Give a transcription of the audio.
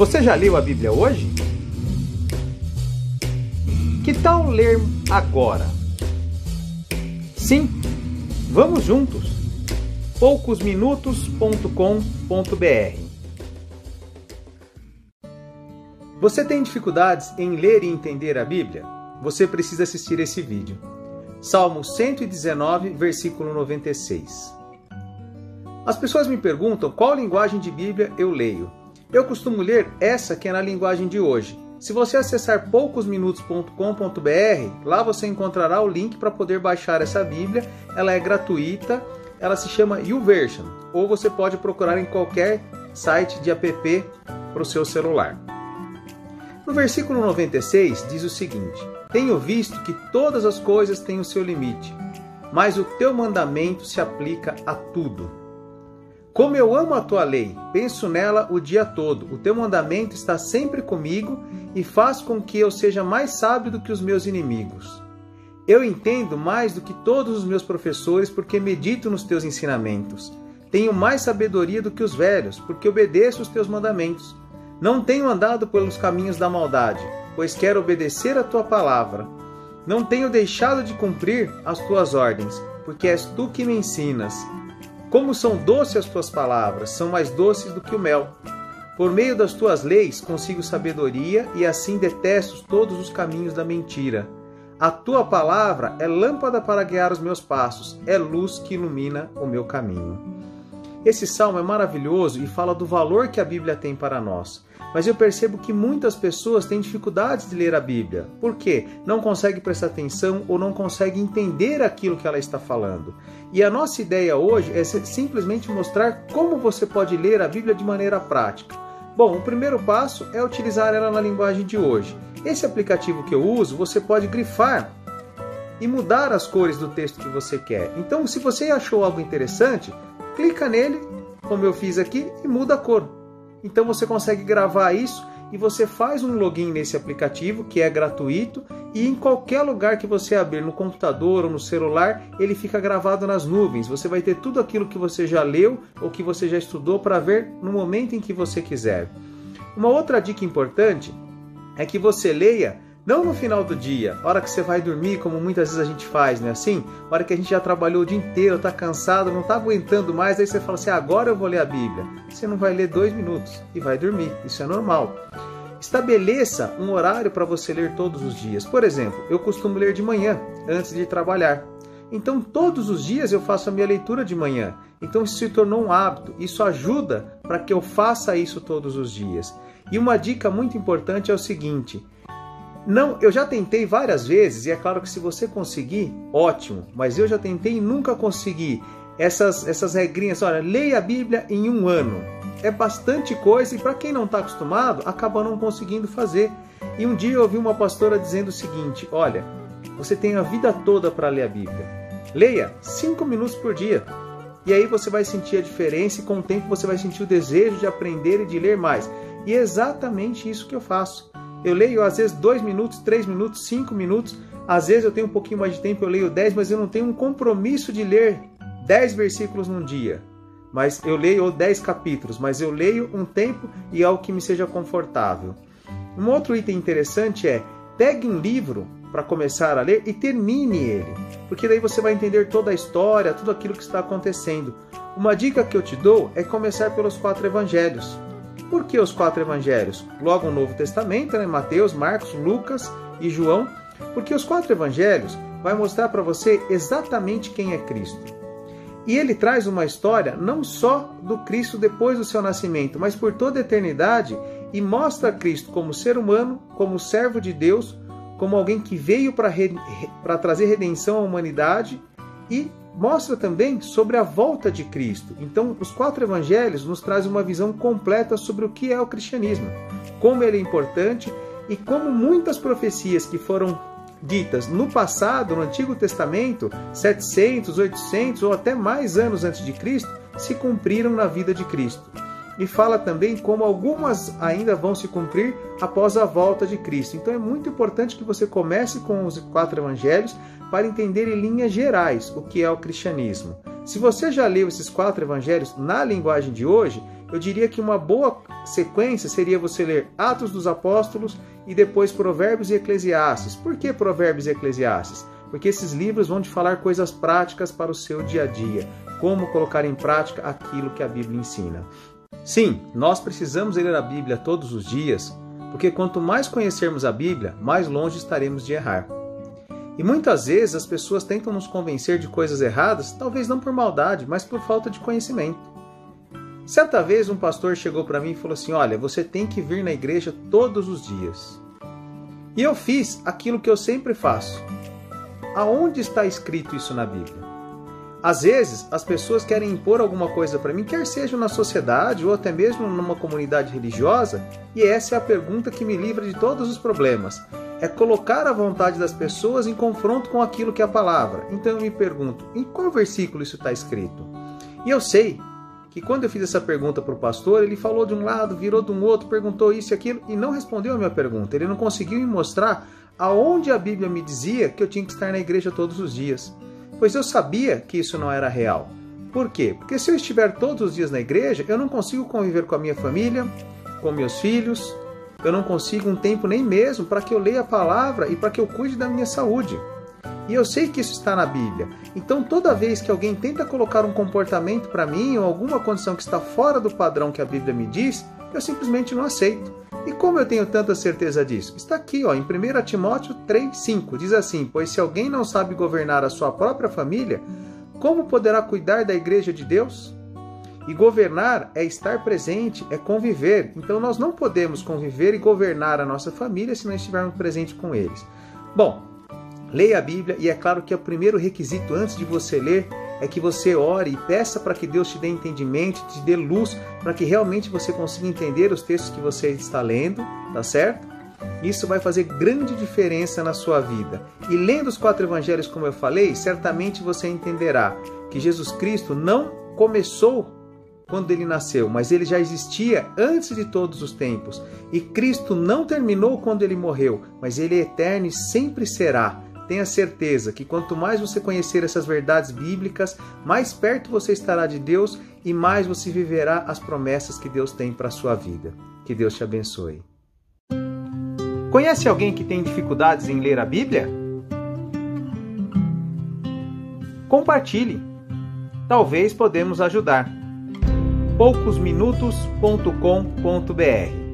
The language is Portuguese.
Você já leu a Bíblia hoje? Que tal ler agora? Sim, vamos juntos. poucosminutos.com.br Você tem dificuldades em ler e entender a Bíblia? Você precisa assistir esse vídeo. Salmo 119, versículo 96. As pessoas me perguntam qual linguagem de Bíblia eu leio. Eu costumo ler essa que é na linguagem de hoje. Se você acessar poucosminutos.com.br, lá você encontrará o link para poder baixar essa Bíblia. Ela é gratuita, ela se chama YouVersion, ou você pode procurar em qualquer site de app para o seu celular. No versículo 96 diz o seguinte: Tenho visto que todas as coisas têm o seu limite, mas o teu mandamento se aplica a tudo. Como eu amo a tua lei, penso nela o dia todo. O teu mandamento está sempre comigo e faz com que eu seja mais sábio do que os meus inimigos. Eu entendo mais do que todos os meus professores porque medito nos teus ensinamentos. Tenho mais sabedoria do que os velhos, porque obedeço os teus mandamentos. Não tenho andado pelos caminhos da maldade, pois quero obedecer a tua palavra. Não tenho deixado de cumprir as tuas ordens, porque és tu que me ensinas. Como são doces as tuas palavras, são mais doces do que o mel. Por meio das tuas leis consigo sabedoria e assim detesto todos os caminhos da mentira. A tua palavra é lâmpada para guiar os meus passos, é luz que ilumina o meu caminho. Esse salmo é maravilhoso e fala do valor que a Bíblia tem para nós. Mas eu percebo que muitas pessoas têm dificuldades de ler a Bíblia. Por quê? Não conseguem prestar atenção ou não conseguem entender aquilo que ela está falando. E a nossa ideia hoje é simplesmente mostrar como você pode ler a Bíblia de maneira prática. Bom, o primeiro passo é utilizar ela na linguagem de hoje. Esse aplicativo que eu uso, você pode grifar e mudar as cores do texto que você quer. Então, se você achou algo interessante, clica nele, como eu fiz aqui, e muda a cor. Então você consegue gravar isso e você faz um login nesse aplicativo que é gratuito e em qualquer lugar que você abrir no computador ou no celular, ele fica gravado nas nuvens. Você vai ter tudo aquilo que você já leu ou que você já estudou para ver no momento em que você quiser. Uma outra dica importante é que você leia não no final do dia, hora que você vai dormir, como muitas vezes a gente faz, né? Assim, hora que a gente já trabalhou o dia inteiro, tá cansado, não tá aguentando mais, aí você fala assim: agora eu vou ler a Bíblia. Você não vai ler dois minutos e vai dormir. Isso é normal. Estabeleça um horário para você ler todos os dias. Por exemplo, eu costumo ler de manhã, antes de trabalhar. Então, todos os dias eu faço a minha leitura de manhã. Então, isso se tornou um hábito. Isso ajuda para que eu faça isso todos os dias. E uma dica muito importante é o seguinte: não, eu já tentei várias vezes e é claro que se você conseguir, ótimo, mas eu já tentei e nunca consegui. Essas, essas regrinhas, olha, leia a Bíblia em um ano. É bastante coisa e para quem não está acostumado, acaba não conseguindo fazer. E um dia eu ouvi uma pastora dizendo o seguinte: olha, você tem a vida toda para ler a Bíblia. Leia cinco minutos por dia. E aí você vai sentir a diferença e com o tempo você vai sentir o desejo de aprender e de ler mais. E é exatamente isso que eu faço. Eu leio às vezes dois minutos, três minutos, cinco minutos. Às vezes eu tenho um pouquinho mais de tempo, eu leio dez, mas eu não tenho um compromisso de ler dez versículos num dia. Mas eu leio ou dez capítulos, mas eu leio um tempo e algo que me seja confortável. Um outro item interessante é pegue um livro para começar a ler e termine ele, porque daí você vai entender toda a história, tudo aquilo que está acontecendo. Uma dica que eu te dou é começar pelos quatro evangelhos. Por que os quatro evangelhos? Logo o Novo Testamento, né? Mateus, Marcos, Lucas e João. Porque os quatro evangelhos vai mostrar para você exatamente quem é Cristo. E ele traz uma história não só do Cristo depois do seu nascimento, mas por toda a eternidade e mostra Cristo como ser humano, como servo de Deus, como alguém que veio para trazer redenção à humanidade e mostra também sobre a volta de Cristo. Então, os quatro evangelhos nos trazem uma visão completa sobre o que é o cristianismo, como ele é importante e como muitas profecias que foram ditas no passado, no Antigo Testamento, 700, 800 ou até mais anos antes de Cristo, se cumpriram na vida de Cristo. e fala também como algumas ainda vão se cumprir após a volta de Cristo. Então é muito importante que você comece com os quatro evangelhos para entender em linhas gerais o que é o cristianismo. Se você já leu esses quatro evangelhos na linguagem de hoje, eu diria que uma boa sequência seria você ler Atos dos Apóstolos e depois Provérbios e Eclesiastes. Por que Provérbios e Eclesiastes? Porque esses livros vão te falar coisas práticas para o seu dia a dia, como colocar em prática aquilo que a Bíblia ensina. Sim, nós precisamos ler a Bíblia todos os dias, porque quanto mais conhecermos a Bíblia, mais longe estaremos de errar. E muitas vezes as pessoas tentam nos convencer de coisas erradas, talvez não por maldade, mas por falta de conhecimento. Certa vez um pastor chegou para mim e falou assim: Olha, você tem que vir na igreja todos os dias. E eu fiz aquilo que eu sempre faço. Aonde está escrito isso na Bíblia? Às vezes, as pessoas querem impor alguma coisa para mim, quer seja na sociedade ou até mesmo numa comunidade religiosa, e essa é a pergunta que me livra de todos os problemas. É colocar a vontade das pessoas em confronto com aquilo que é a palavra. Então eu me pergunto, em qual versículo isso está escrito? E eu sei que quando eu fiz essa pergunta para o pastor, ele falou de um lado, virou de um outro, perguntou isso e aquilo e não respondeu a minha pergunta. Ele não conseguiu me mostrar aonde a Bíblia me dizia que eu tinha que estar na igreja todos os dias pois eu sabia que isso não era real. Por quê? Porque se eu estiver todos os dias na igreja, eu não consigo conviver com a minha família, com meus filhos, eu não consigo um tempo nem mesmo para que eu leia a palavra e para que eu cuide da minha saúde. E eu sei que isso está na Bíblia. Então, toda vez que alguém tenta colocar um comportamento para mim ou alguma condição que está fora do padrão que a Bíblia me diz, eu simplesmente não aceito. E como eu tenho tanta certeza disso? Está aqui, ó, em 1 Timóteo 3,5. Diz assim: Pois se alguém não sabe governar a sua própria família, como poderá cuidar da igreja de Deus? E governar é estar presente, é conviver. Então nós não podemos conviver e governar a nossa família se não estivermos presentes com eles. Bom, leia a Bíblia e é claro que o primeiro requisito antes de você ler é que você ore e peça para que Deus te dê entendimento, te dê luz, para que realmente você consiga entender os textos que você está lendo, tá certo? Isso vai fazer grande diferença na sua vida. E lendo os quatro evangelhos, como eu falei, certamente você entenderá que Jesus Cristo não começou quando ele nasceu, mas ele já existia antes de todos os tempos. E Cristo não terminou quando ele morreu, mas ele é eterno e sempre será. Tenha certeza que quanto mais você conhecer essas verdades bíblicas, mais perto você estará de Deus e mais você viverá as promessas que Deus tem para a sua vida. Que Deus te abençoe. Conhece alguém que tem dificuldades em ler a Bíblia? Compartilhe. Talvez podemos ajudar. poucosminutos.com.br